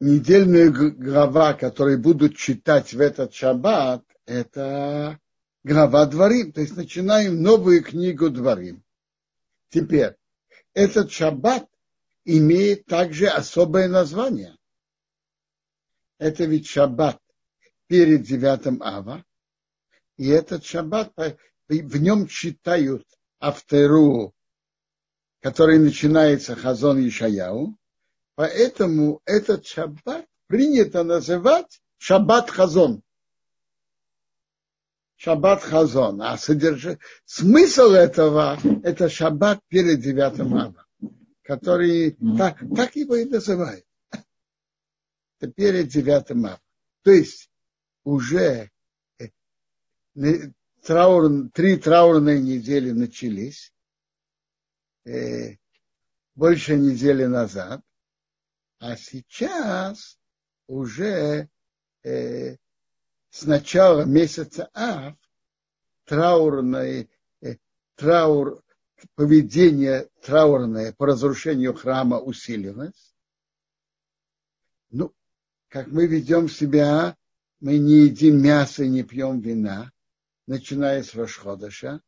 недельная глава, которую будут читать в этот шаббат, это глава Дворим. То есть начинаем новую книгу Дворим. Теперь, этот шаббат имеет также особое название. Это ведь шаббат перед девятым ава. И этот шаббат, в нем читают Автеру, который начинается Хазон Ишаяу. Поэтому этот шаббат принято называть шаббат Хазон. Шаббат Хазон. А содерж... смысл этого – это шаббат перед девятым ава, который так, так его и называют. Это перед девятым ава. То есть уже э, траур, три траурные недели начались, э, больше недели назад, а сейчас уже э, с начала месяца Ав траурное, э, траур, поведение траурное по разрушению храма усилилось. Ну, как мы ведем себя, мы не едим мясо не пьем вина, начиная с Рошходыша,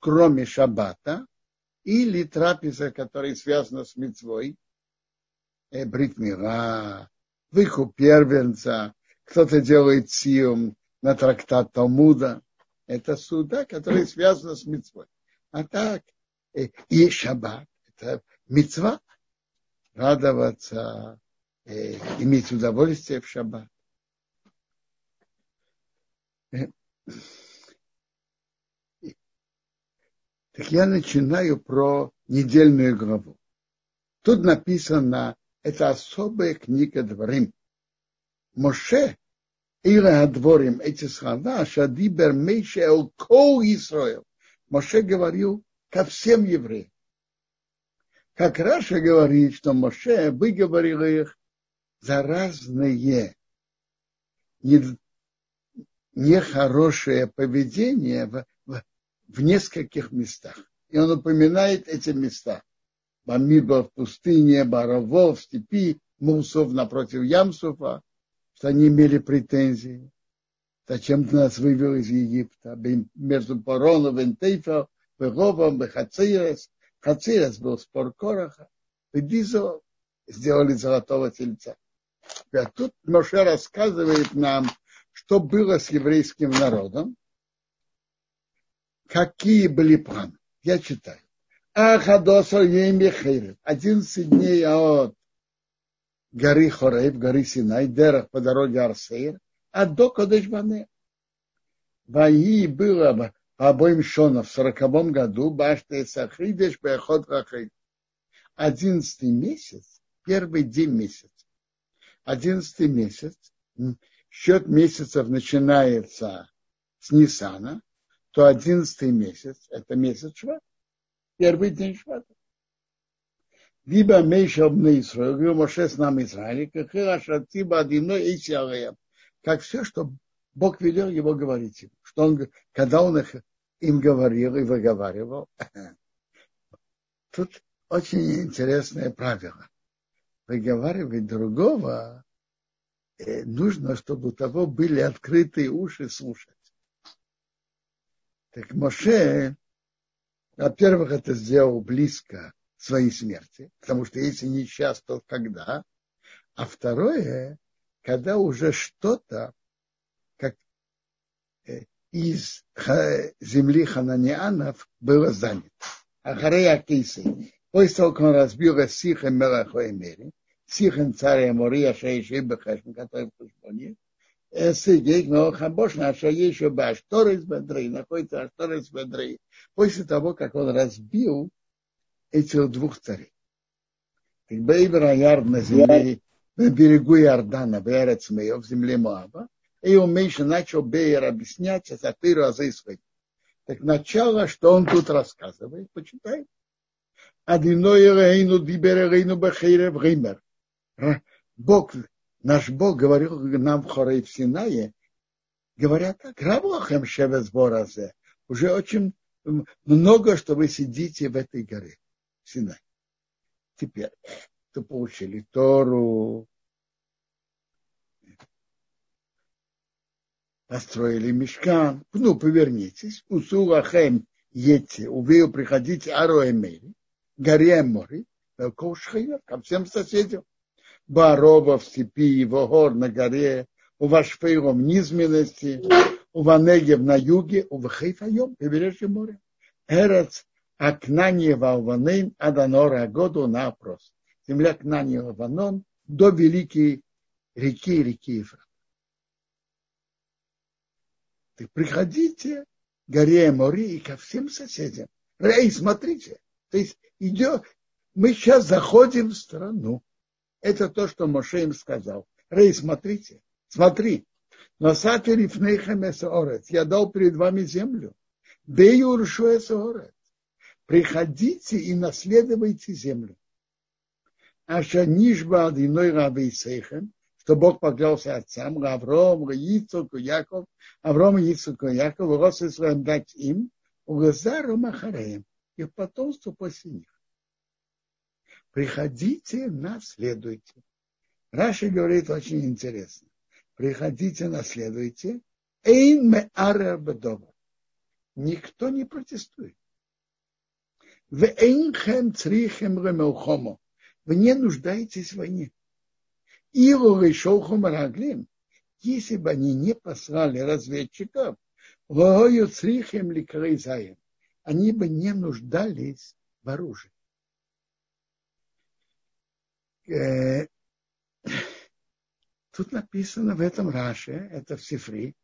кроме Шаббата, или трапеза, которая связана с мецвой, бритмира, выкуп первенца, кто-то делает сиум на трактат Талмуда. Это суда, которые связаны с мецвой. А так, э, и шаббат, это мецва, радоваться, э, иметь удовольствие в шаббат. Так я начинаю про недельную главу. Тут написано, это особая книга Дворим. Моше Ира Адворим, эти слова, Шадибер Мейше Эл Кол Исраил. Моше говорил ко всем евреям. Как Раша говорит, что Моше выговорил их за разные нехорошее поведение в, в, в нескольких местах. И он упоминает эти места. Бамидба в пустыне, Барово в степи, Мусов напротив Ямсуфа, что они имели претензии. Зачем ты нас вывел из Египта? Между Пароном, Вентейфа, Веговом, Хацирес. Хацирес был спор Короха. Дизо сделали золотого тельца. А тут Моше рассказывает нам, что было с еврейским народом, какие были планы. Я читаю. Ахадоса Еймихейрев. 11 дней от горы Хорейв, горы Синай, Дерах по дороге Арсейр, а до Кодешбане. Ваи было по обоим Шонов в сороковом году, Башта Сахридеш, Бехот Рахей. Одиннадцатый месяц, первый день месяца. Одиннадцатый месяц, счет месяцев начинается с Нисана, то одиннадцатый месяц, это месяц Шват, первый день Швата. Либо Мейша обны Исраил, говорил Моше с нами Израиль, как Хирашатиба Адино и как все, что Бог велел его говорить им. Что он, когда он их, им говорил и выговаривал. Тут очень интересное правило. Выговаривать другого Э, нужно, чтобы у того были открытые уши слушать. Так Моше, во-первых, это сделал близко своей смерти, потому что если не сейчас, то когда. А второе, когда уже что-то, как э, из земли хананианов было занято. Ахарея Кейсы. После того, как он разбил Сиха Мелахоэмери, Сихан царя Мория Шейши Бехешм, который в Хешбоне, сидеть, но Хабошна Ашаешу Башторис Бедрей, находится Ашторис Бедрей, после того, как он разбил этих двух царей. Бейбер Аяр на земле, на берегу Иордана, в Эрецмео, в земле Моаба, и он меньше начал Бейер объяснять Асапиру Азейсвей. Так начало, что он тут рассказывает, почитай. Адиной Рейну Дибер Рейну Бахейре Вример. Бог, наш Бог говорил нам в Хорей в Синае, говорят так, Рабохем Шевесборазе, уже очень много, что вы сидите в этой горе, в Синай. Теперь, то получили Тору, построили мешкан, ну, повернитесь, усулахем ете, увею приходите ароэмери, горе море, э, ко всем соседям. Барова в степи, в гор на горе, у Вашфейром в низменности, у Ванегев на юге, у Вахейфайом, побережье моря. Эрец Акнаньева Ванейн Аданора году на опрос. Земля Кнаньева Ванон до великой реки, реки Ефрат. Так приходите к горе море и ко всем соседям. Эй, смотрите, то есть идет, мы сейчас заходим в страну. Это то, что Моше им сказал. Рей, смотрите, смотри. Но сатери фнейхамесорец, я дал перед вами землю. Бею рушуэсорец. Приходите и наследуйте землю. Аша нишба одиной рабы сейхем, что Бог поклялся отцам, Авром, Ицук, Яков, Авром, Ицук, Яков, рос Исраем дать им, Угазару Махареем, их потомство после них. Приходите, наследуйте. Раша говорит очень интересно. Приходите, наследуйте. Эйн ме. Никто не протестует. В эйнхем црихем ремелхомо. Вы не нуждаетесь в войне. Илу решолху мараглим. Если бы они не послали разведчиков, вою црихем ликрейзаем, они бы не нуждались в оружии. Э, тут написано в этом Раше, это в Сифре,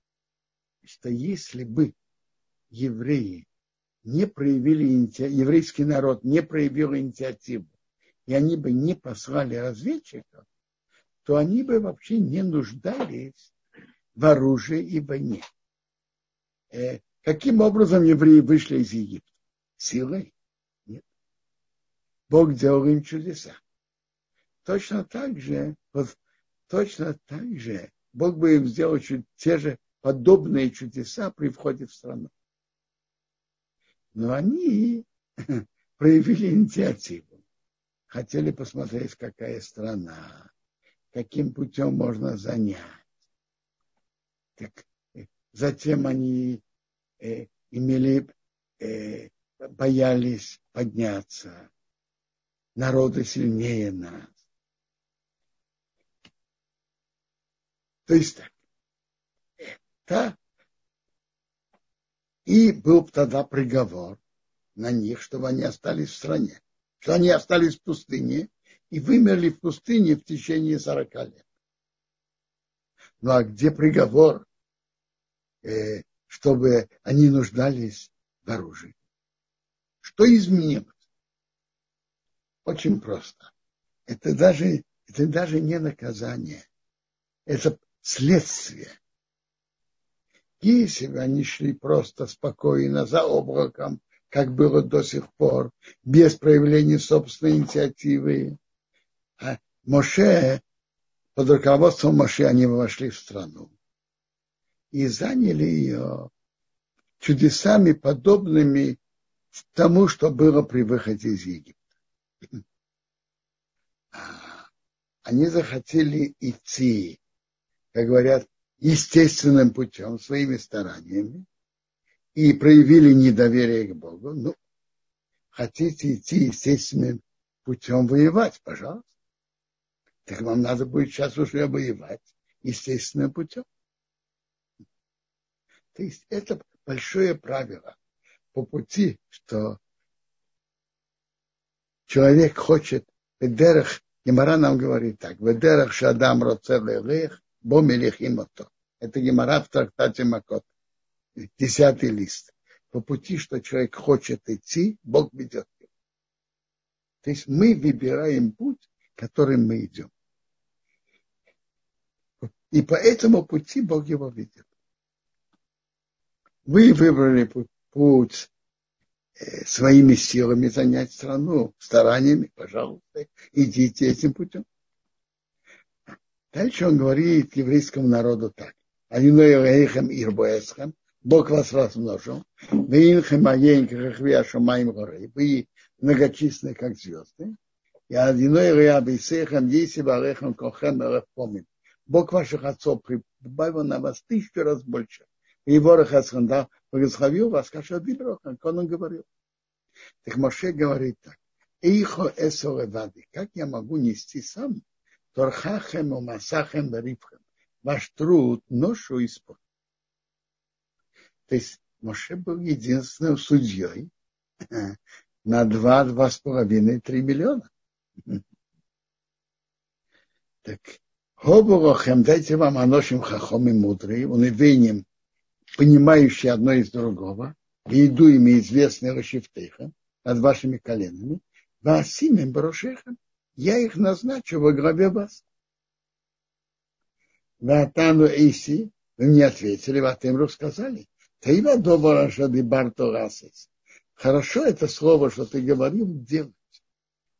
что если бы евреи не проявили, еврейский народ не проявил инициативу, и они бы не послали разведчиков, то они бы вообще не нуждались в оружии и войне. Э, каким образом евреи вышли из Египта? Силой? Нет. Бог делал им чудеса. Точно так же, вот, точно так же Бог бы им сделал чуть, те же подобные чудеса при входе в страну. Но они проявили инициативу. Хотели посмотреть, какая страна, каким путем можно занять. Так, э, затем они э, имели, э, боялись подняться. Народы сильнее нас. То есть так. Это и был тогда приговор на них, чтобы они остались в стране, что они остались в пустыне и вымерли в пустыне в течение 40 лет. Ну а где приговор, э, чтобы они нуждались в оружии? Что изменилось? Очень просто. Это даже, это даже не наказание. Это следствие. Если бы они шли просто спокойно за облаком, как было до сих пор, без проявления собственной инициативы, а Моше, под руководством Моше они вошли в страну и заняли ее чудесами, подобными тому, что было при выходе из Египта. А они захотели идти как говорят, естественным путем, своими стараниями, и проявили недоверие к Богу, ну, хотите идти естественным путем воевать, пожалуйста. Так вам надо будет сейчас уже воевать естественным путем. То есть это большое правило по пути, что человек хочет, Ведерах, Гемара нам говорит так, Ведерах Шадам Роцелех, Бо мелехимото. Это гемора в трактате Макот. Десятый лист. По пути, что человек хочет идти, Бог ведет его. То есть мы выбираем путь, которым мы идем. И по этому пути Бог его ведет. Вы выбрали путь э, своими силами занять страну, стараниями, пожалуйста, идите этим путем. Дальше он говорит еврейскому народу так. Ирбоэсхем, Бог вас размножил. Вы многочисленны, как звезды. Кохем помнит. Бог ваших отцов прибавил на вас тысячу раз больше. И его Рахасханда благословил вас, как он говорил. Так Моше говорит так. Эйхо эсолевады. Как я могу нести сам? Торхахем умасахем рифхем. Ваш труд, ношу и. То есть Моше был единственным судьей на два, два с половиной, три миллиона. Так, Хобурохем, дайте вам аношим хахом и и венем, понимающие одно из другого, и иду ими известные Рашифтейха над вашими коленами, Васимим Барушехам, я их назначу во главе вас. Ватану Эйси, вы мне ответили, Ватемру сказали, Таива Добара Шады Барторасес. Хорошо это слово, что ты говорил, делать.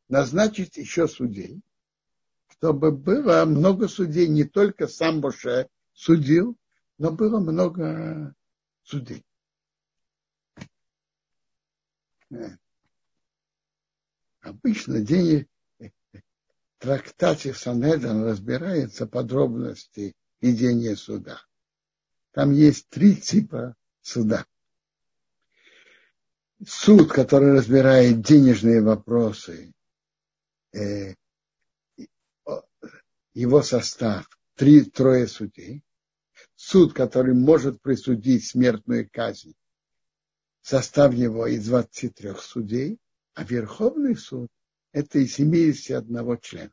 Назначить еще судей, чтобы было много судей, не только сам Боше судил, но было много судей. Обычно день трактате Санедрин разбирается подробности ведения суда. Там есть три типа суда. Суд, который разбирает денежные вопросы, э, его состав, три, трое судей. Суд, который может присудить смертную казнь, состав его из 23 судей, а Верховный суд – это из 71 члена.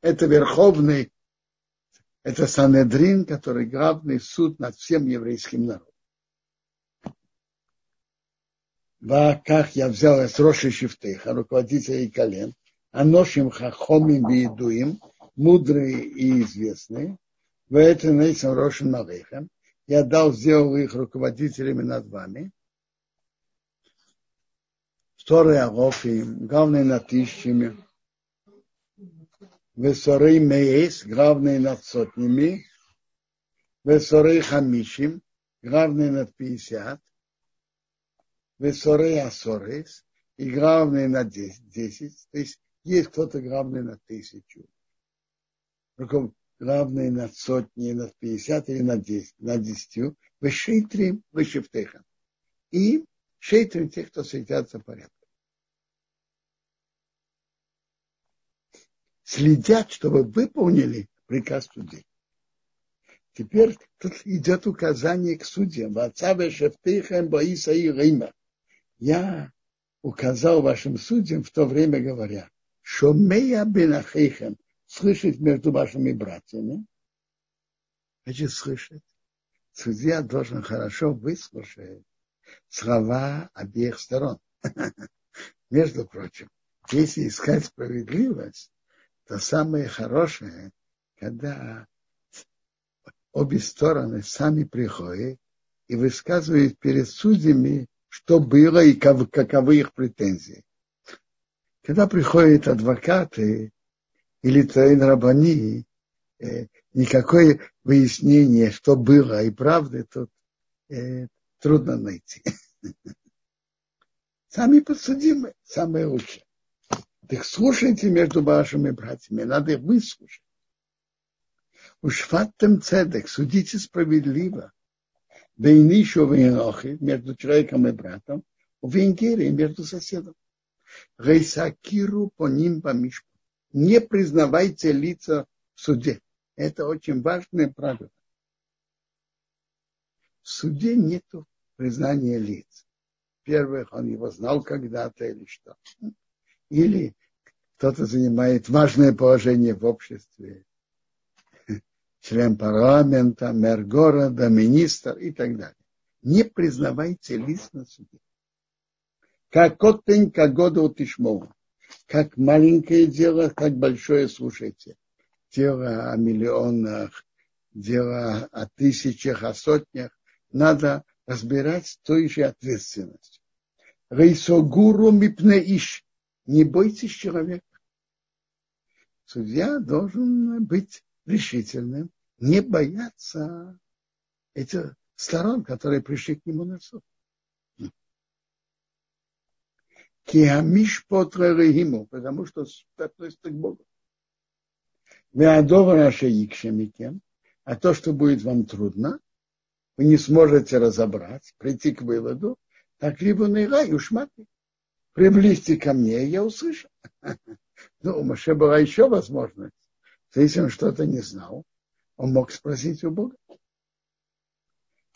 Это Верховный, это Санедрин, который главный суд над всем еврейским народом. как я взял из Роши Шифтыха, руководителей колен, а ношим хахомим и мудрые и известные, в этом нейсам Рошин Малейхам, я дал, сделал их руководителями над вами, второй Арофим, главный над тысячами, Весорей Меес, главный над сотнями, Весорей Хамишим, главный над пятьдесят, Весорей Асорес, и главный на десять, то есть есть кто-то главный на тысячу. Главные над сотней, над пятьдесят или над десять, над десятью, вы шейтрим, вы шифтеха. И шейтрим тех, кто следят за порядком. Следят, чтобы выполнили приказ судей. Теперь тут идет указание к судьям. Я указал вашим судьям в то время, говоря, Шомея бенахейхем, слышать между вашими братьями. Значит, слышать. Судья должен хорошо выслушать слова обеих сторон. Между прочим, если искать справедливость, то самое хорошее, когда обе стороны сами приходят и высказывают перед судьями, что было и каковы их претензии. Когда приходят адвокаты или Таин Рабани, э, никакое выяснение, что было и правды, тут э, трудно найти. Сами подсудимы, самое лучшее. Так слушайте между вашими братьями, надо их выслушать. Уж фаттем цедек, судите справедливо. Бейнишу вейнохи, между человеком и братом, у венгере между соседом. Рейсакиру по ним помишку не признавайте лица в суде. Это очень важное правило. В суде нет признания лиц. Во-первых, он его знал когда-то или что. Или кто-то занимает важное положение в обществе. Член парламента, мэр города, министр и так далее. Не признавайте лиц на суде. Как котень, как года у Тишмова как маленькое дело, как большое, слушайте. Дело о миллионах, дело о тысячах, о сотнях. Надо разбирать с той же ответственностью. Рейсогуру мипне иш. Не бойтесь человека. Судья должен быть решительным, не бояться этих сторон, которые пришли к нему на суд. Киамиш потререхиму, потому что относится к Богу. А то, что будет вам трудно, вы не сможете разобрать, прийти к выводу, так либо наира и ушматы. Приблизьте ко мне, и я услышу. Ну, у Маше была еще возможность. Если он что-то не знал, он мог спросить у Бога.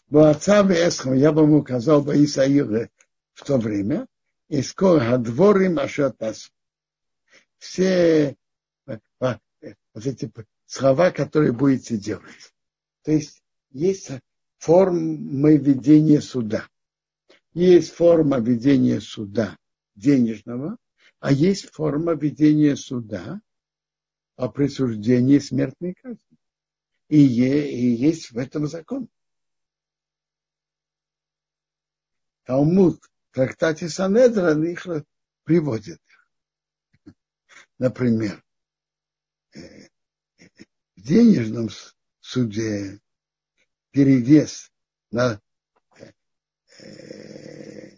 Бы отца Эсхам я бы ему указал бы Исаилы в то время, и скоро дворы Машатас. Все э, вот эти слова, которые будете делать. То есть есть формы ведения суда. Есть форма ведения суда денежного, а есть форма ведения суда о присуждении смертной казни. И, и есть в этом закон. Талмуд в трактате Санедран их приводит. Например, э, в денежном суде перевес на э,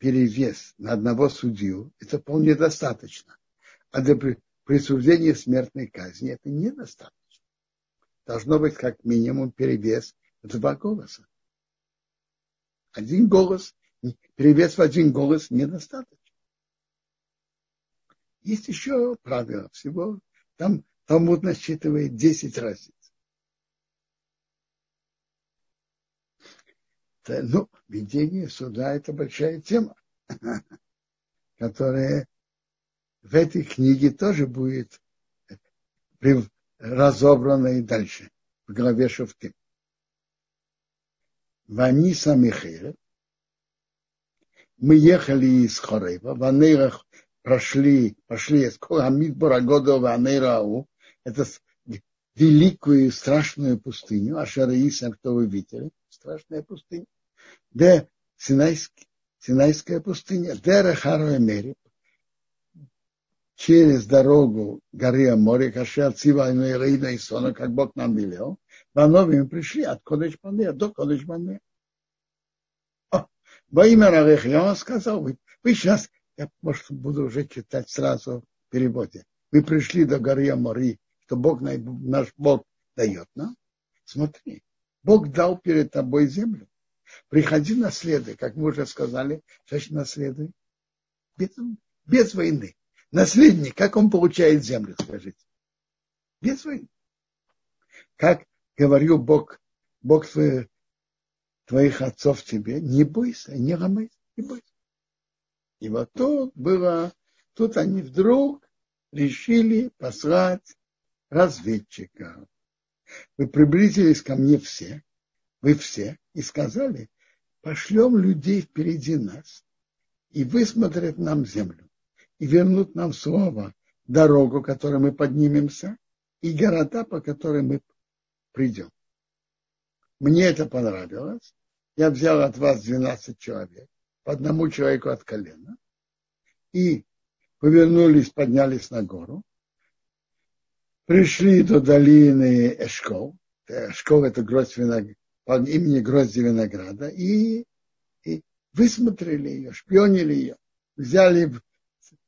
перевес на одного судью, это вполне достаточно. А для присуждения смертной казни это недостаточно. Должно быть как минимум перевес в два голоса. Один голос, перевес в один голос недостаточно. Есть еще правило всего. Там Талмуд насчитывает 10 разниц. Ну, ведение суда – это большая тема, которая в этой книге тоже будет разобрана и дальше, в главе Шуфтим. Ваниса Михаил, мы ехали из Хорева, в Анейрах прошли, пошли из года в Анейрау, это великую и страшную пустыню, Ашараисам, кто вы видели, страшная пустыня, где Синайский, Синайская пустыня, Дера Харуэмери, через дорогу горы Амори, Кашер, Цива, Ирина и Сона, как Бог нам велел, Ванови мы пришли от Кодыш Банея до Кодыш Банея. Во имя Равех, я вам сказал, вы, вы сейчас, я, может, буду уже читать сразу в переводе. Вы пришли до горы Амори, что Бог, наш Бог дает нам. Смотри, Бог дал перед тобой землю. Приходи наследуй, как мы уже сказали, значит наследуй. Без, без войны. Наследник, как он получает землю, скажите? Без войны. Как говорил Бог, Бог твоих, твоих отцов тебе, не бойся, не ломайся, не бойся. И вот тут было, тут они вдруг решили послать разведчика. Вы приблизились ко мне все, вы все, и сказали, пошлем людей впереди нас, и высмотрят нам землю, и вернут нам слово, дорогу, которой мы поднимемся, и города, по которым мы придем. Мне это понравилось. Я взял от вас 12 человек, по одному человеку от колена, и повернулись, поднялись на гору, пришли до долины Эшкол. Эшкол – это гроздь винограда, имени грозди винограда, и, и высмотрели ее, шпионили ее, взяли в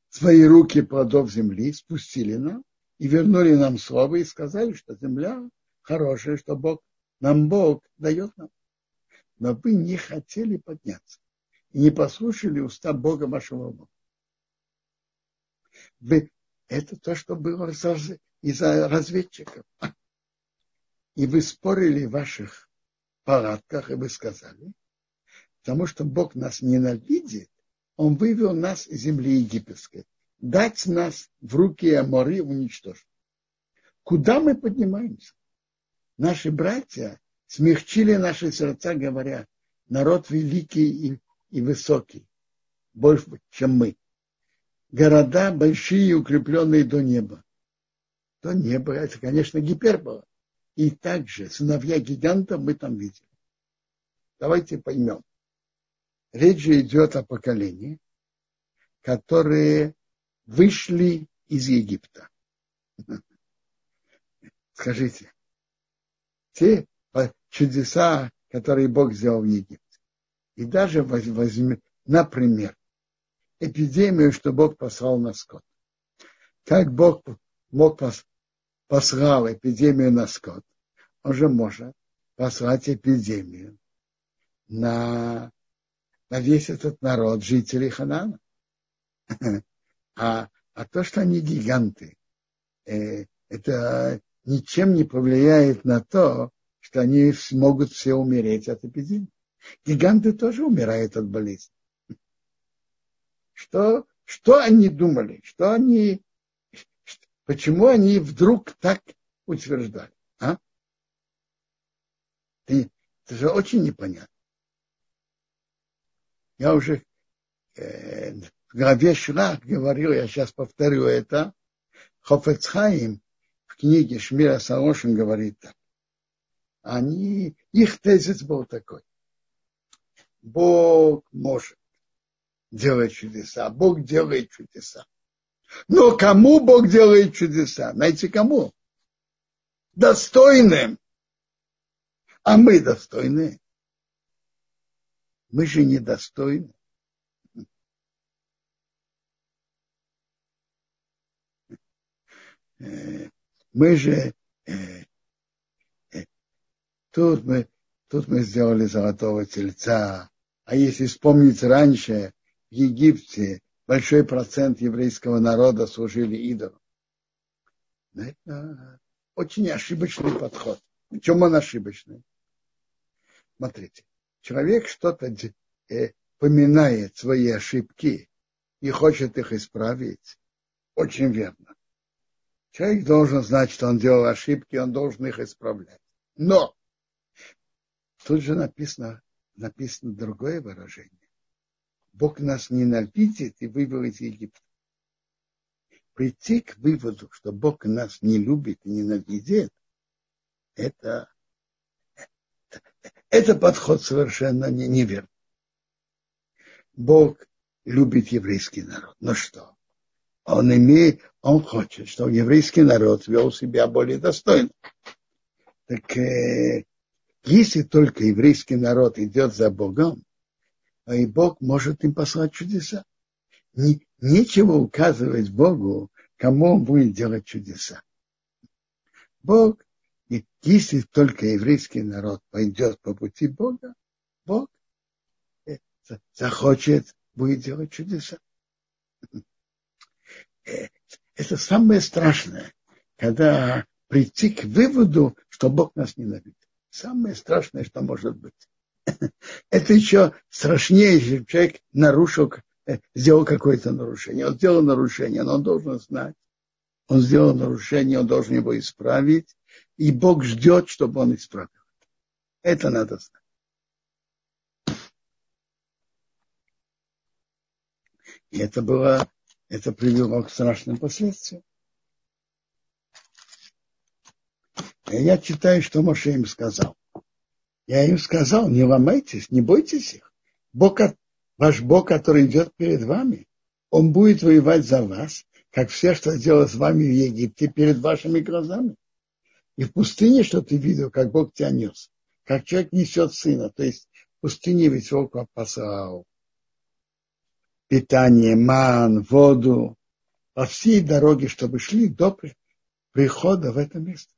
свои руки плодов земли, спустили нам и вернули нам слово и сказали, что земля хорошее, что Бог, нам Бог дает нам. Но вы не хотели подняться и не послушали уста Бога вашего Бога. Вы, это то, что было из-за разведчиков. И вы спорили ваших палатках, и вы сказали, потому что Бог нас ненавидит, Он вывел нас из земли египетской, дать нас в руки Амори уничтожить. Куда мы поднимаемся? наши братья смягчили наши сердца, говоря, народ великий и, и высокий, больше, чем мы. Города большие и укрепленные до неба. До неба, это, конечно, гипербола. И также сыновья гигантов мы там видели. Давайте поймем. Речь же идет о поколении, которые вышли из Египта. Скажите, те чудеса, которые Бог сделал в Египте. И даже возьмем, например, эпидемию, что Бог послал на скот. Как Бог мог послал эпидемию на скот, он же может послать эпидемию на, на весь этот народ, жителей Ханана. А, а то, что они гиганты, э, это ничем не повлияет на то, что они смогут все умереть от эпидемии. Гиганты тоже умирают от болезни. Что, что они думали? Что они, почему они вдруг так утверждали? А? Это, это же очень непонятно. Я уже э, в главе Шлах говорил, я сейчас повторю это, Хофецхайм в книге Шмира Саошин говорит так. Они, их тезис был такой. Бог может делать чудеса, Бог делает чудеса. Но кому Бог делает чудеса? Знаете, кому? Достойным. А мы достойны. Мы же недостойны. Э, мы же э, э, тут мы тут мы сделали золотого тельца. А если вспомнить раньше, в Египте большой процент еврейского народа служили идолам. Это очень ошибочный подход. В чем он ошибочный? Смотрите, человек что-то э, поминает свои ошибки и хочет их исправить. Очень верно. Человек должен знать, что он делал ошибки, он должен их исправлять. Но тут же написано, написано другое выражение. Бог нас ненавидит и вывел из Египта. Прийти к выводу, что Бог нас не любит и ненавидит, это, это подход совершенно не, неверный. Бог любит еврейский народ. Но что? Он имеет, он хочет, чтобы еврейский народ вел себя более достойно. Так э, если только еврейский народ идет за Богом, и Бог может им послать чудеса. Не, нечего указывать Богу, кому он будет делать чудеса. Бог, если только еврейский народ пойдет по пути Бога, Бог э, захочет, будет делать чудеса. Э, это самое страшное, когда прийти к выводу, что Бог нас ненавидит. Самое страшное, что может быть. Это еще страшнее, если человек нарушил, э, сделал какое-то нарушение. Он сделал нарушение, но он должен знать. Он сделал нарушение, он должен его исправить. И Бог ждет, чтобы он исправил. Это надо знать. И это было это привело к страшным последствиям. И я читаю, что Моше им сказал. Я им сказал, не ломайтесь, не бойтесь их. Бог, ваш Бог, который идет перед вами, он будет воевать за вас, как все, что сделал с вами в Египте, перед вашими глазами. И в пустыне, что ты видел, как Бог тебя нес, как человек несет сына, то есть в пустыне ведь Бог послал питание, ман, воду, по всей дороге, чтобы шли до прихода в это место.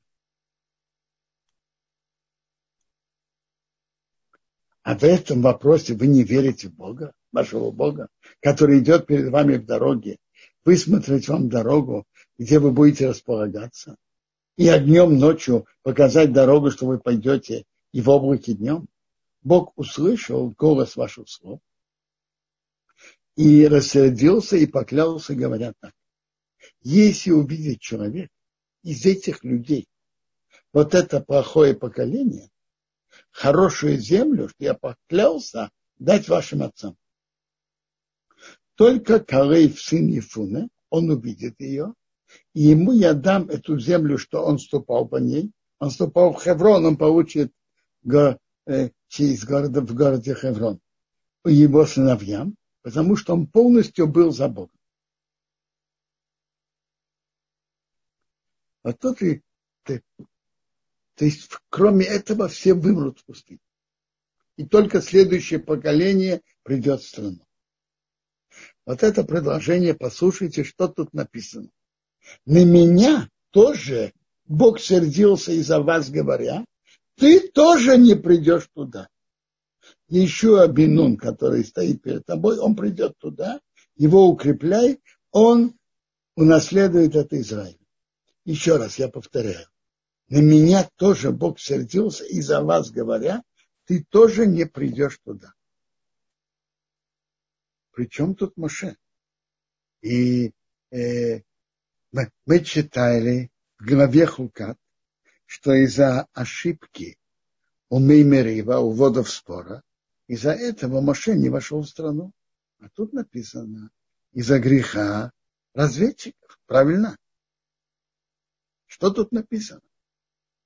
А в этом вопросе вы не верите в Бога, вашего Бога, который идет перед вами в дороге, высмотреть вам дорогу, где вы будете располагаться, и огнем ночью показать дорогу, что вы пойдете, и в облаке днем. Бог услышал голос ваших слов, и рассердился и поклялся, говоря так. Если увидит человек из этих людей вот это плохое поколение, хорошую землю, что я поклялся дать вашим отцам. Только Калейв, сын Ефуна, он увидит ее, и ему я дам эту землю, что он ступал по ней. Он ступал в Хеврон, он получит го, э, через города в городе Хеврон. Его сыновьям, потому что он полностью был за Богом. А тут и ты, то есть, кроме этого, все вымрут в пустыне. И только следующее поколение придет в страну. Вот это предложение, послушайте, что тут написано. На меня тоже Бог сердился из-за вас, говоря, ты тоже не придешь туда. Еще Абинун, который стоит перед тобой, он придет туда, его укрепляй, он унаследует это Израиль. Еще раз я повторяю. На меня тоже Бог сердился из-за вас, говоря, ты тоже не придешь туда. Причем тут Моше? И э, мы, мы читали в главе Хукат, что из-за ошибки у Меймерива, у водов спора, из-за этого Моше не вошел в страну. А тут написано, из-за греха разведчиков. Правильно? Что тут написано?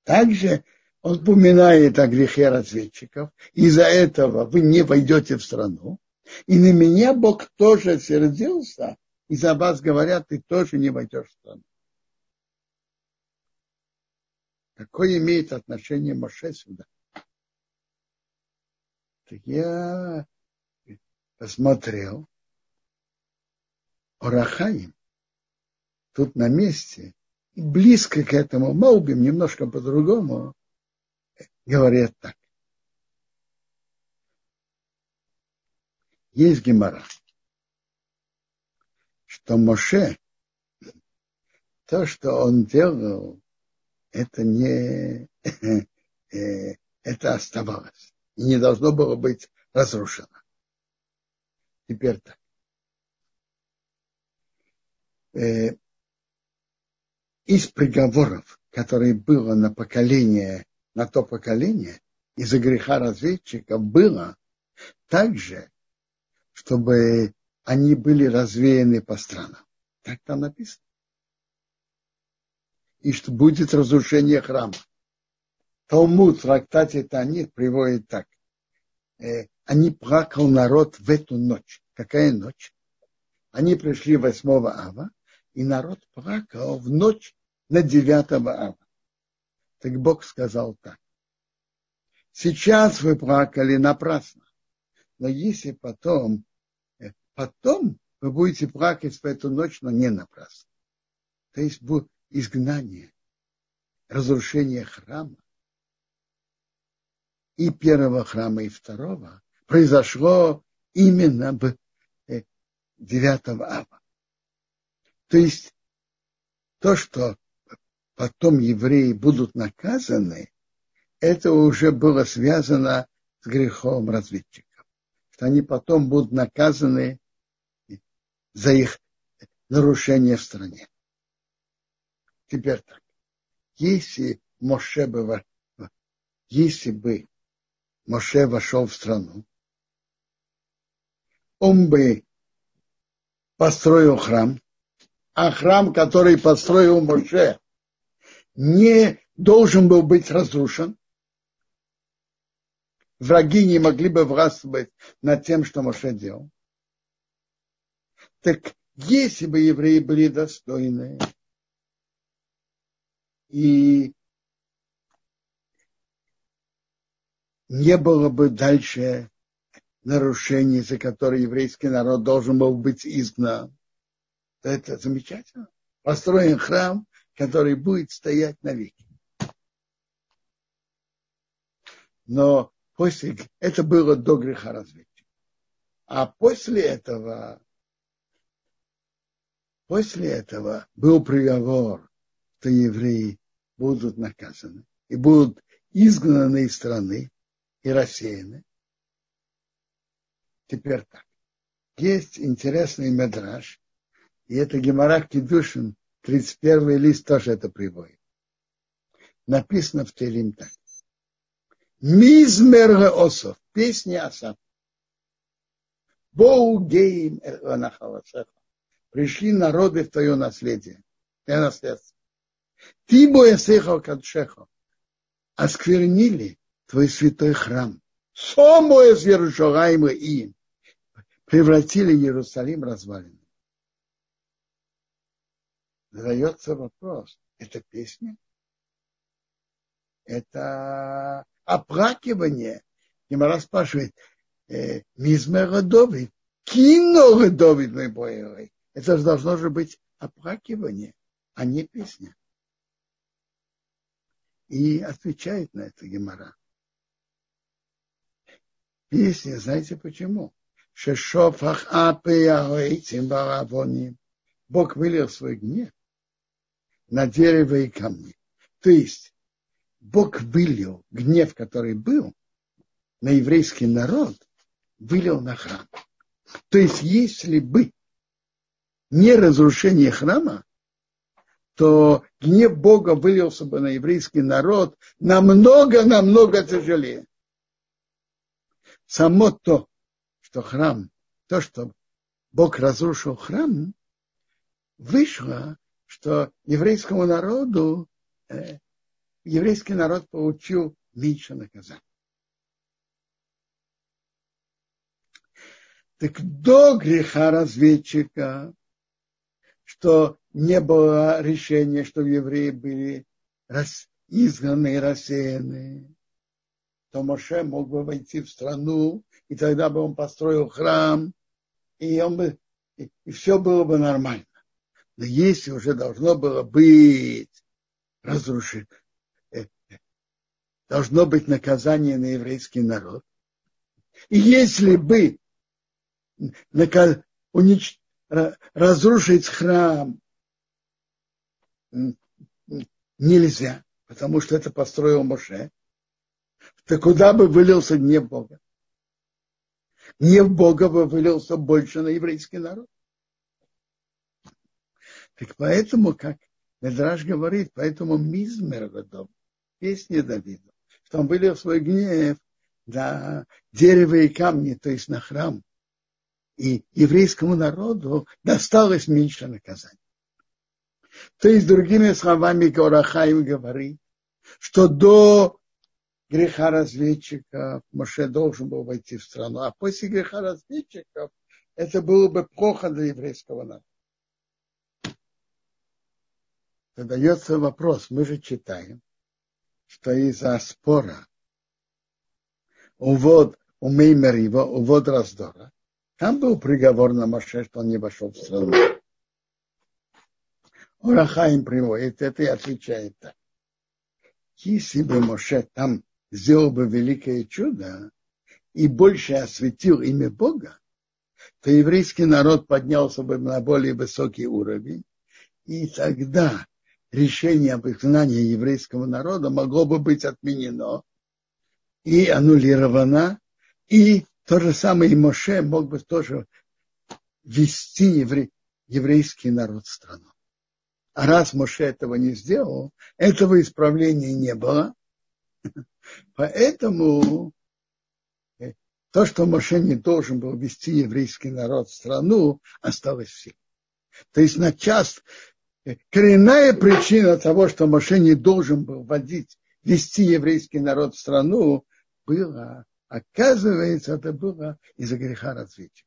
Также он упоминает о грехе разведчиков. Из-за этого вы не войдете в страну. И на меня Бог тоже сердился. И за вас говорят, ты тоже не войдешь в страну. Какое имеет отношение Моше сюда? Так я посмотрел Орахаим. Тут на месте, близко к этому Маубим, немножко по-другому, говорят так. Есть гемора, что Моше, то, что он делал, это не, э, это оставалось. И не должно было быть разрушено. Теперь так. Из приговоров, которые было на поколение на то поколение из-за греха разведчика было также, чтобы они были развеяны по странам. Так там написано. И что будет разрушение храма. Талмуд в трактате Танит приводит так. Э, они плакал народ в эту ночь. Какая ночь? Они пришли 8 ава, и народ плакал в ночь на 9 ава. Так Бог сказал так. Сейчас вы плакали напрасно. Но если потом, э, потом вы будете плакать в эту ночь, но не напрасно. То есть изгнание, разрушение храма и первого храма, и второго произошло именно в 9 э, ава. То есть то, что потом евреи будут наказаны, это уже было связано с грехом разведчиков. Что они потом будут наказаны за их нарушение в стране. Теперь так. Если Моше бы, если бы Моше вошел в страну, он бы построил храм, а храм, который построил Моше, не должен был быть разрушен. Враги не могли бы властвовать над тем, что Моше делал. Так если бы евреи были достойны и не было бы дальше нарушений, за которые еврейский народ должен был быть изгнан, то это замечательно. Построен храм, который будет стоять навеки. Но после, это было до греха развития. А после этого, после этого был приговор, что евреи будут наказаны и будут изгнаны из страны и рассеяны. Теперь так. Есть интересный медраж, и это Гемора Кедушин 31 лист тоже это приводит. Написано в Телим так. Мизмер Осов. Песня Асав. Боу геим Пришли народы в твое наследие. Твое наследство. Ты боесеха кадшеха. Осквернили твой святой храм. Само из Иерушалайма им. Превратили Иерусалим развалин задается вопрос, это песня? Это оплакивание. Гемора спрашивает, э, Мизмера Довид, кино Довид мой боевой. Это же должно же быть оплакивание, а не песня. И отвечает на это Гемора. Песня, знаете почему? Шешофах апеяоитим баравоним. Бог вылил свой гнев на дерево и камни. То есть Бог вылил гнев, который был на еврейский народ, вылил на храм. То есть если бы не разрушение храма, то гнев Бога вылился бы на еврейский народ намного-намного тяжелее. Само то, что храм, то, что Бог разрушил храм, вышло, что еврейскому народу, э, еврейский народ получил меньше наказания. Так до греха разведчика, что не было решения, что евреи были изгнаны и рассеяны, то Моше мог бы войти в страну, и тогда бы он построил храм, и, он бы, и, и все было бы нормально. Но если уже должно было быть разрушено, э, должно быть наказание на еврейский народ, и если бы разрушить храм нельзя, потому что это построил Моше, то куда бы вылился гнев Бога? Гнев Бога бы вылился больше на еврейский народ. Так поэтому, как Медраж говорит, поэтому Мизмер Гадом, песни Давида, что он вылил свой гнев на дерево и камни, то есть на храм. И еврейскому народу досталось меньше наказания. То есть, другими словами, Горахаим говорит, что до греха разведчиков Моше должен был войти в страну, а после греха разведчиков это было бы плохо для еврейского народа задается вопрос, мы же читаем, что из-за спора увод у Меймерива, увод раздора, там был приговор на Маше, что он не вошел в страну. Урахаим приводит это и отвечает так. Если бы Моше там сделал бы великое чудо и больше осветил имя Бога, то еврейский народ поднялся бы на более высокий уровень, и тогда решение об изгнании еврейского народа могло бы быть отменено и аннулировано, и то же самое и Моше мог бы тоже вести евре, еврейский народ в страну. А раз Моше этого не сделал, этого исправления не было. Поэтому э, то, что Моше не должен был вести еврейский народ в страну, осталось всем. То есть на час коренная причина того, что Моше не должен был водить, вести еврейский народ в страну, была, оказывается, это было из-за греха развития.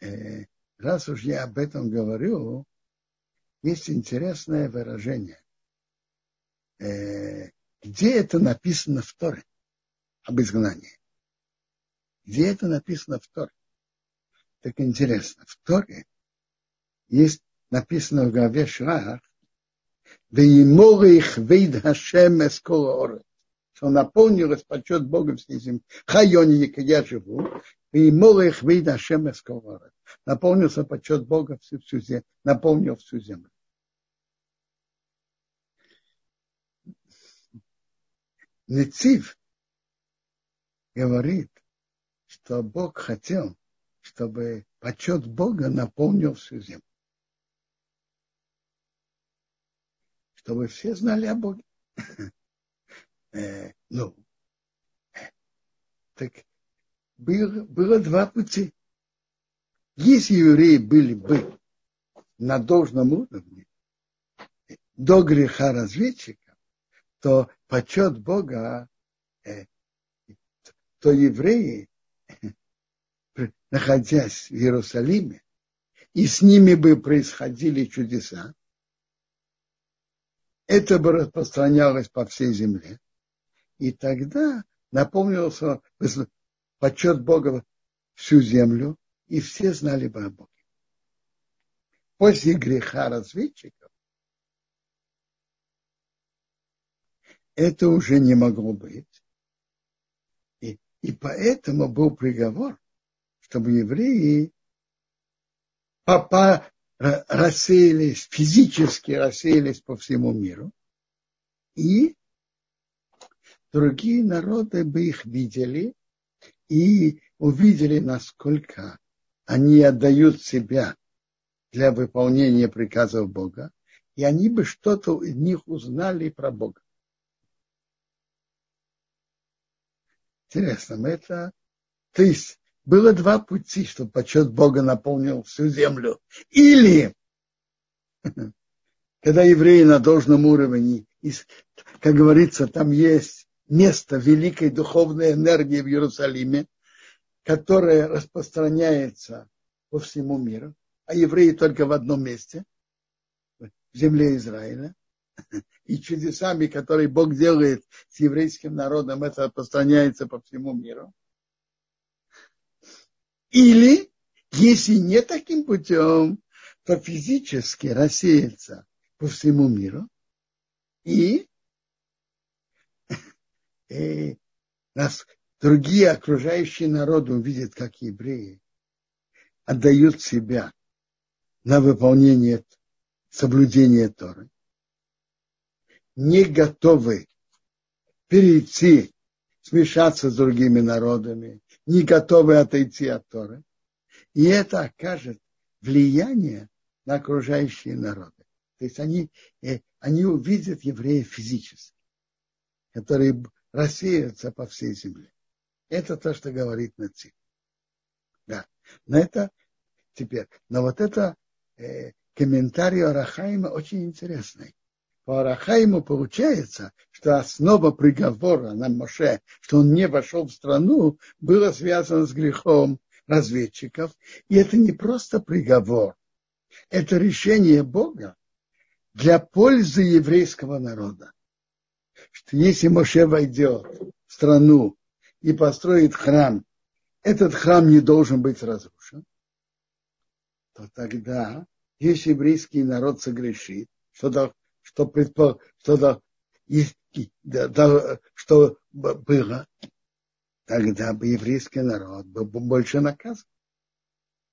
Э, раз уж я об этом говорю, есть интересное выражение. Э, где это написано в Торе об изгнании? Где это написано в Торе? Так интересно, в Торе есть написано в главе Шрах, их вейд Хашем эскола что он наполнилось почет Бога всей земли. Хайони, я живу, их вейд Хашем эскола Наполнился почет Бога всю, всю землю, наполнил всю землю. Нецив говорит, что Бог хотел, чтобы почет Бога наполнил всю землю. Чтобы все знали о Боге. Э, ну, так было, было два пути. Если евреи были бы на должном уровне до греха разведчика, то почет Бога, э, то евреи находясь в Иерусалиме, и с ними бы происходили чудеса, это бы распространялось по всей земле. И тогда напомнился почет Бога всю землю, и все знали бы о Боге. После греха разведчиков это уже не могло быть. И, и поэтому был приговор – чтобы евреи попа, рассеялись, физически рассеялись по всему миру. И другие народы бы их видели и увидели, насколько они отдают себя для выполнения приказов Бога, и они бы что-то из них узнали про Бога. Интересно, это... То есть было два пути, чтобы почет Бога наполнил всю землю. Или, когда евреи на должном уровне, как говорится, там есть место великой духовной энергии в Иерусалиме, которая распространяется по всему миру, а евреи только в одном месте, в земле Израиля. И чудесами, которые Бог делает с еврейским народом, это распространяется по всему миру. Или, если не таким путем, то физически рассеется по всему миру. И, и нас другие окружающие народы увидят, как евреи отдают себя на выполнение соблюдения Торы, не готовы перейти, смешаться с другими народами, не готовы отойти от Торы. И это окажет влияние на окружающие народы. То есть они, э, они увидят евреев физически, которые рассеются по всей земле. Это то, что говорит Наци. Да. Но это теперь. Но вот это э, комментарий Арахайма очень интересный. По Арахайму получается, что основа приговора на Моше, что он не вошел в страну, было связано с грехом разведчиков. И это не просто приговор, это решение Бога для пользы еврейского народа. Что если Моше войдет в страну и построит храм, этот храм не должен быть разрушен, то тогда, если еврейский народ согрешит, что, что, предпо, что, да, да, что было, тогда бы еврейский народ был бы больше наказан.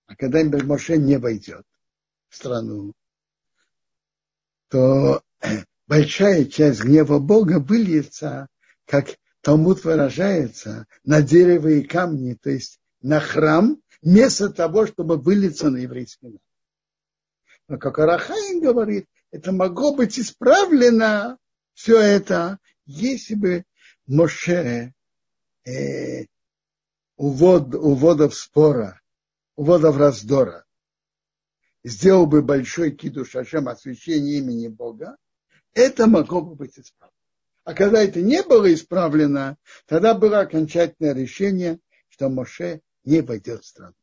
А когда Моше не войдет в страну, то большая часть гнева Бога выльется, как Талмуд выражается, на дерево и камни, то есть на храм, вместо того, чтобы вылиться на еврейский народ. Но как Арахаин говорит, это могло быть исправлено, все это, если бы Моше э, увод, уводов спора, уводов раздора, сделал бы большой киду шашем освящение имени Бога, это могло бы быть исправлено. А когда это не было исправлено, тогда было окончательное решение, что Моше не войдет в страну.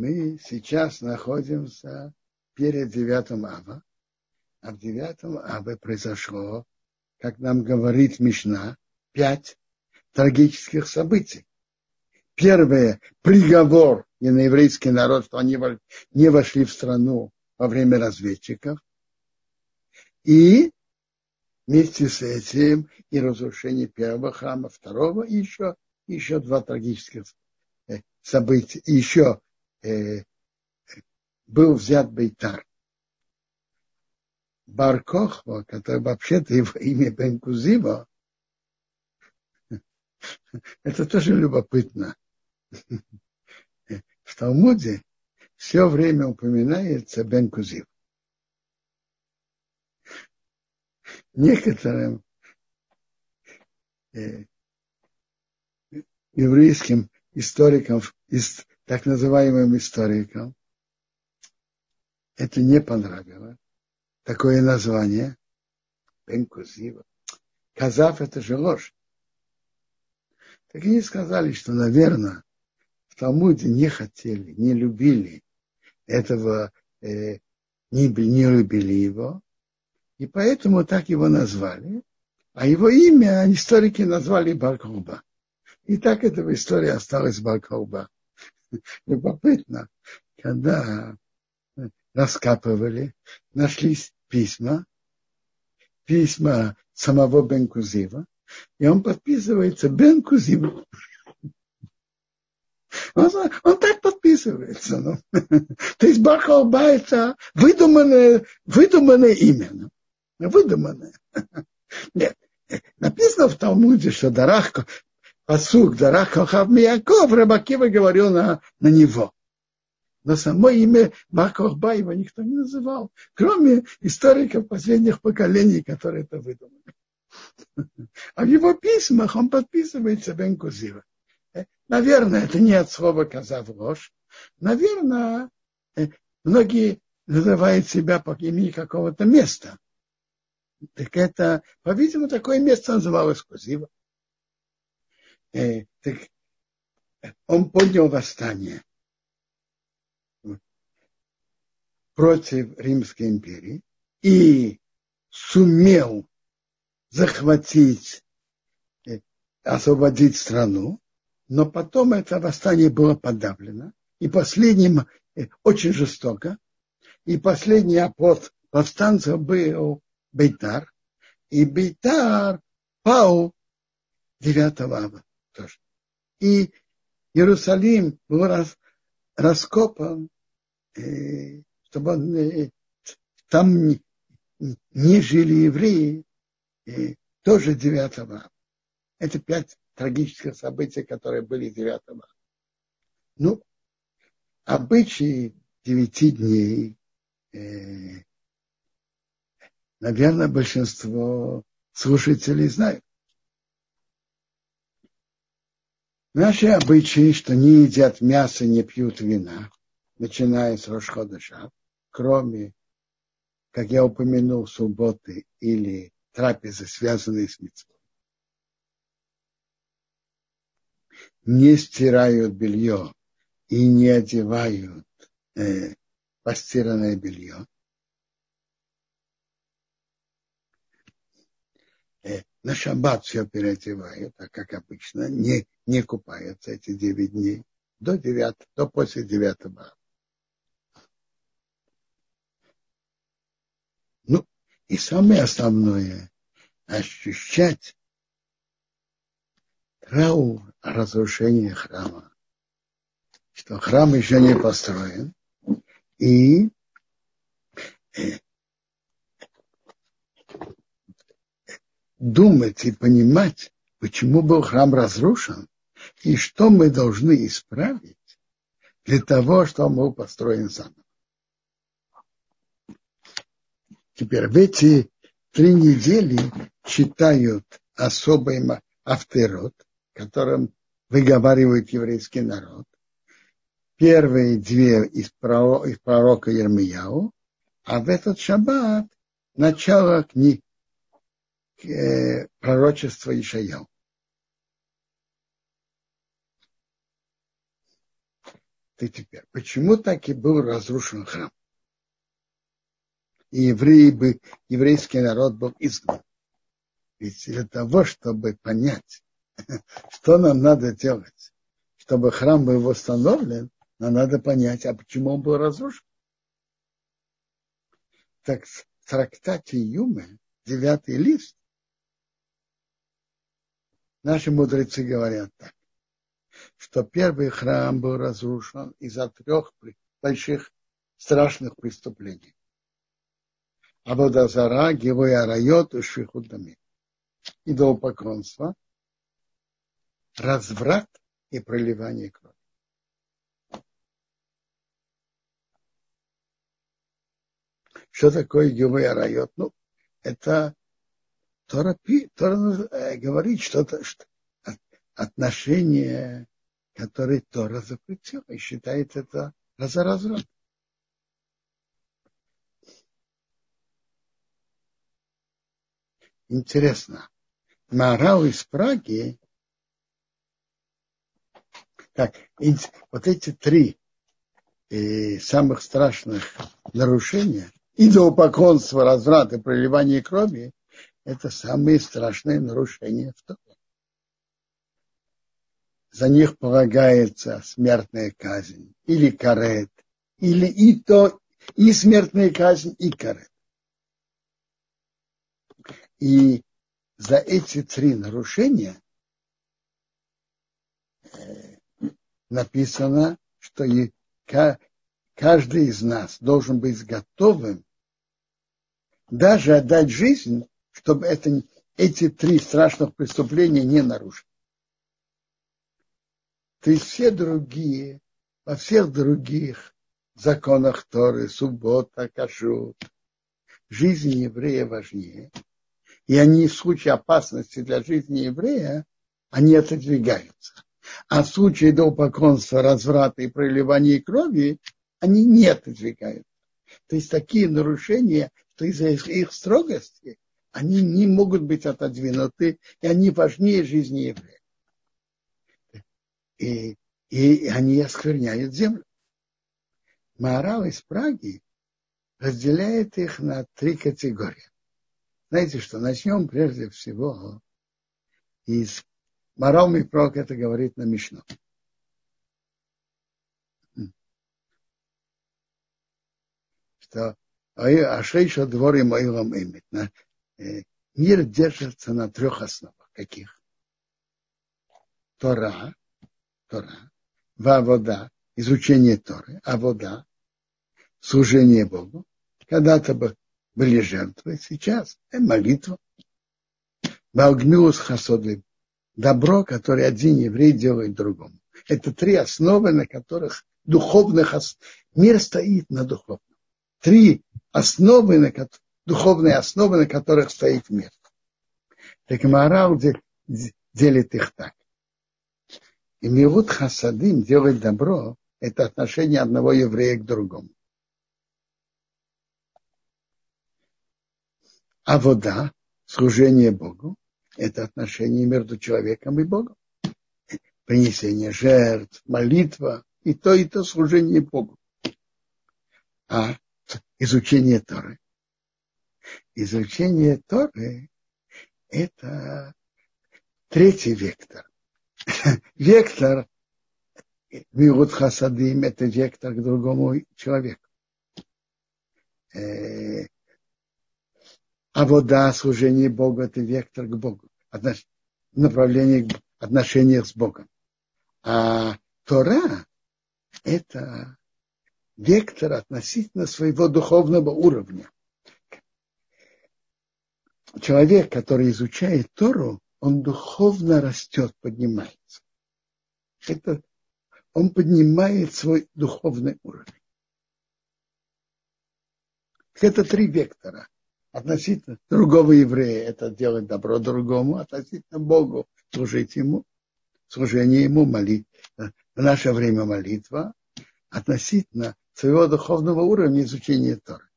Мы сейчас находимся перед девятым Ава, а в девятом Аве произошло, как нам говорит Мишна, пять трагических событий. Первое – приговор и на еврейский народ, что они не вошли в страну во время разведчиков. И вместе с этим и разрушение первого храма, второго, и еще, еще два трагических э, события. Еще э, был взят Бейтар. Баркохва, который вообще-то его имя Бенкузиво, это тоже любопытно. В Талмуде все время упоминается Бен Кузив. Некоторым э, еврейским историкам, из, так называемым историкам, это не понравилось. Такое название. Бен Кузива. Казав это же ложь. Так они сказали, что, наверное, в Талмуде не хотели, не любили этого э, не, не любили его, и поэтому так его назвали. А его имя историки назвали Баркоуба. И так эта история осталась Баркоуба. Любопытно, когда раскапывали, нашлись письма, письма самого Бен Кузива, и он подписывается Бен Кузива. Он, он так подписывается. Ну. То есть Бахалба это выдуманное, выдуманное имя. Ну. Выдуманное. Нет. Написано в Талмуде, что Дарах, посук Дарах Кохав Мияков, Рабакива говорил на, на него. Но само имя Бахохба его никто не называл, кроме историков последних поколений, которые это выдумали. А в его письмах он подписывается Бен Кузива. Э, наверное, это не от слова «казав ложь». Наверное, э, многие называют себя по имени какого-то места. Так это, по-видимому, такое место называлось Кузива. Э, так он поднял восстание против Римской империи. И сумел захватить, э, освободить страну, но потом это восстание было подавлено, и последним э, очень жестоко, и последний оплот повстанцев был Бейтар, и Бейтар пал 9 ава тоже. И Иерусалим был рас, раскопан, э, чтобы он, э, там не, не жили евреи, и тоже 9 ава. Это пять трагических событий, которые были 9 ава. Ну, обычаи девяти дней, э, наверное, большинство слушателей знают. Наши обычаи, что не едят мясо, не пьют вина, начиная с Рошходыша, кроме, как я упомянул, субботы или трапезы, связанные с митцвой. Не стирают белье и не одевают э, постиранное белье. Э, на шаббат все переодевают, а как обычно, не, не купаются эти девять дней до девятого, до после девятого. Ну, и самое основное – ощущать траур о разрушении храма. Что храм еще не построен. И э, думать и понимать, почему был храм разрушен, и что мы должны исправить для того, чтобы он был построен заново. Теперь в эти три недели читают особый авторот, которым выговаривает еврейский народ. Первые две из пророка, из Ермияу, а в этот шаббат начало книги э, пророчества Ишаяу. Ты теперь, почему так и был разрушен храм? и евреи бы, еврейский народ был изгнан. Ведь для того, чтобы понять, что нам надо делать, чтобы храм был восстановлен, нам надо понять, а почему он был разрушен. Так в трактате Юмы, девятый лист, наши мудрецы говорят так, что первый храм был разрушен из-за трех больших страшных преступлений. Абодазара, Гевой Арайот и Шихудами. Идолопоклонство, разврат и проливание крови. Что такое Гевой Арайот? Ну, это Тора, Тора э, говорит что-то, что отношение, которое Тора запретила и считает это за разврат. Интересно. Марал из Праги, так, вот эти три э, самых страшных нарушения, идолопоклонство, разврат и проливание крови, это самые страшные нарушения в Торе. За них полагается смертная казнь, или карет, или и то, и смертная казнь, и карет. И за эти три нарушения э, написано, что и каждый из нас должен быть готовым даже отдать жизнь, чтобы это, эти три страшных преступления не нарушить. То есть все другие, во всех других законах Торы, суббота, кашут, жизнь еврея важнее. И они в случае опасности для жизни еврея, они отодвигаются. А в случае идолопоклонства, разврата и проливания крови, они не отодвигаются. То есть такие нарушения, что из-за их строгости, они не могут быть отодвинуты, и они важнее жизни еврея. И, и они оскверняют землю. Морал из Праги разделяет их на три категории. Знаете что, начнем прежде всего из Морал Мипрок это говорит на Мишну. Что Ашейша дворе моилом имит. Мир держится на трех основах. Каких? Тора, Тора, вода, изучение Торы, а вода, служение Богу. Когда-то были жертвы, сейчас молитва. Балгмиус хасоды добро, которое один еврей делает другому. Это три основы, на которых духовных мир стоит на духовном. Три основы, на духовные основы, на которых стоит мир. Так Марал делит их так. И Мирут Хасадим делать добро – это отношение одного еврея к другому. А вода, служение Богу, это отношение между человеком и Богом. Принесение жертв, молитва, и то, и то служение Богу. А изучение Торы. Изучение Торы – это третий вектор. Вектор Мирут Хасадим – это вектор к другому человеку. Э, а вода, служение Богу – это вектор к Богу, направление к отношениях с Богом. А Тора – это вектор относительно своего духовного уровня. Человек, который изучает Тору, он духовно растет, поднимается. Это, он поднимает свой духовный уровень. Это три вектора – относительно другого еврея это делать добро другому, относительно Богу служить ему, служение ему, молить. В наше время молитва относительно своего духовного уровня изучения Торы.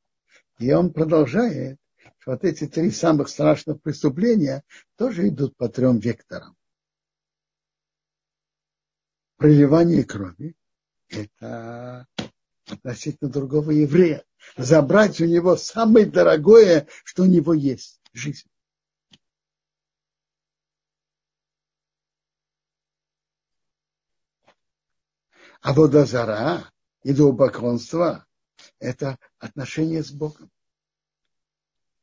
И он продолжает, что вот эти три самых страшных преступления тоже идут по трем векторам. Проливание крови – это относительно другого еврея. Забрать у него самое дорогое, что у него есть – жизнь. А водозара, идолопоклонство – это отношение с Богом.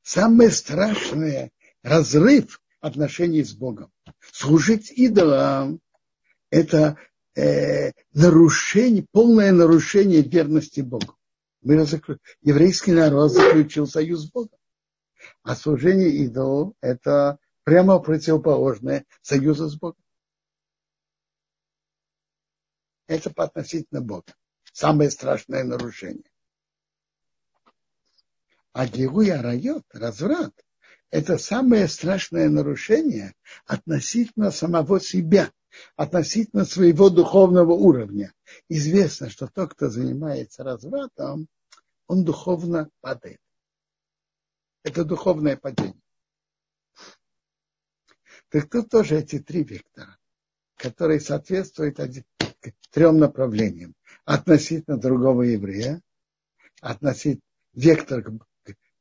Самое страшное – разрыв отношений с Богом. Служить идолам – это э, нарушение, полное нарушение верности Богу. Мы закру... Еврейский народ заключил союз с Богом. А служение идолу – это прямо противоположное союзу с Богом. Это по относительно Бога. Самое страшное нарушение. А Геуя Райот, разврат, это самое страшное нарушение относительно самого себя относительно своего духовного уровня. Известно, что тот, кто занимается развратом, он духовно падает. Это духовное падение. Так тут тоже эти три вектора, которые соответствуют трем направлениям. Относительно другого еврея, относительно вектор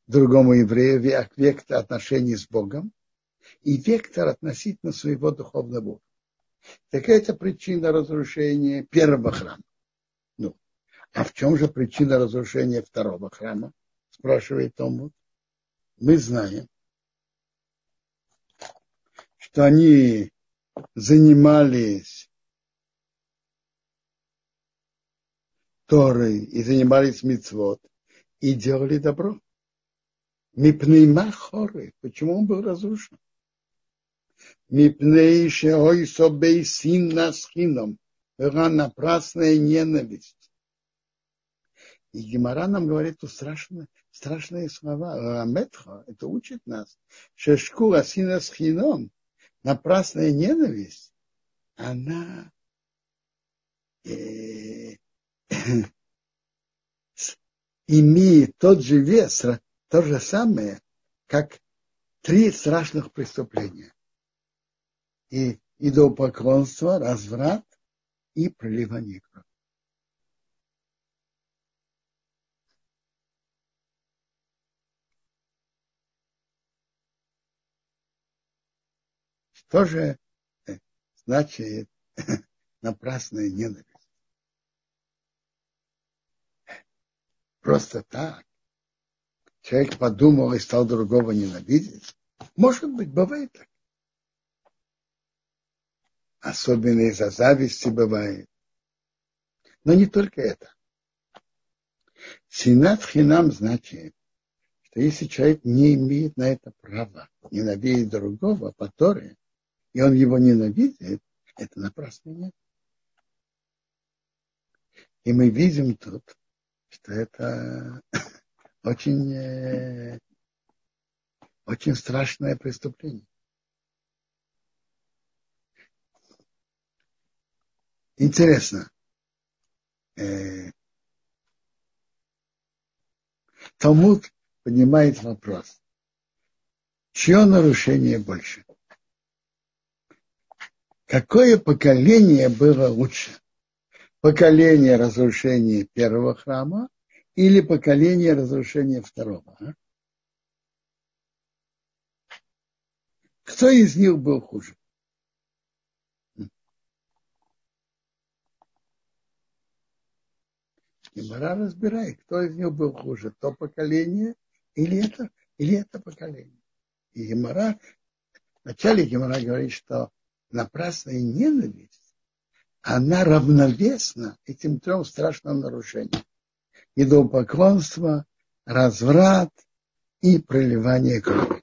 другому еврею, вектор отношений с Богом и вектор относительно своего духовного уровня. Так это причина разрушения первого храма. Ну, А в чем же причина разрушения второго храма? Спрашивает Тому. Мы знаем, что они занимались Торой и занимались мицвод и делали добро. Мипнейма хоры. Почему он был разрушен? Мипней шеой собей син насхином. Была напрасная ненависть. И Гемора нам говорит тут страшные, слова. Раметха, это учит нас. Шешку асина с хином, напрасная ненависть, она э, имеет тот же вес, то же самое, как три страшных преступления. И идолопоклонство, разврат и проливание крови. Что же э, значит напрасная ненависть? Просто так. Человек подумал и стал другого ненавидеть. Может быть, бывает так. Особенно из-за зависти бывает. Но не только это. Синат хинам значит, что если человек не имеет на это права ненавидеть другого, по Торе, и он его ненавидит, это напрасно нет. И мы видим тут, что это очень, э, очень страшное преступление. Интересно. Э, Талмуд поднимает вопрос, чье нарушение больше? Какое поколение было лучше? Поколение разрушения первого храма или поколение разрушения второго? А? Кто из них был хуже? Гемора разбирает, кто из них был хуже, то поколение или это, или это поколение. И Гемора, вначале Гемора говорит, что напрасная ненависть, она равновесна этим трем страшным нарушениям. Идолопоклонство, разврат и проливание крови.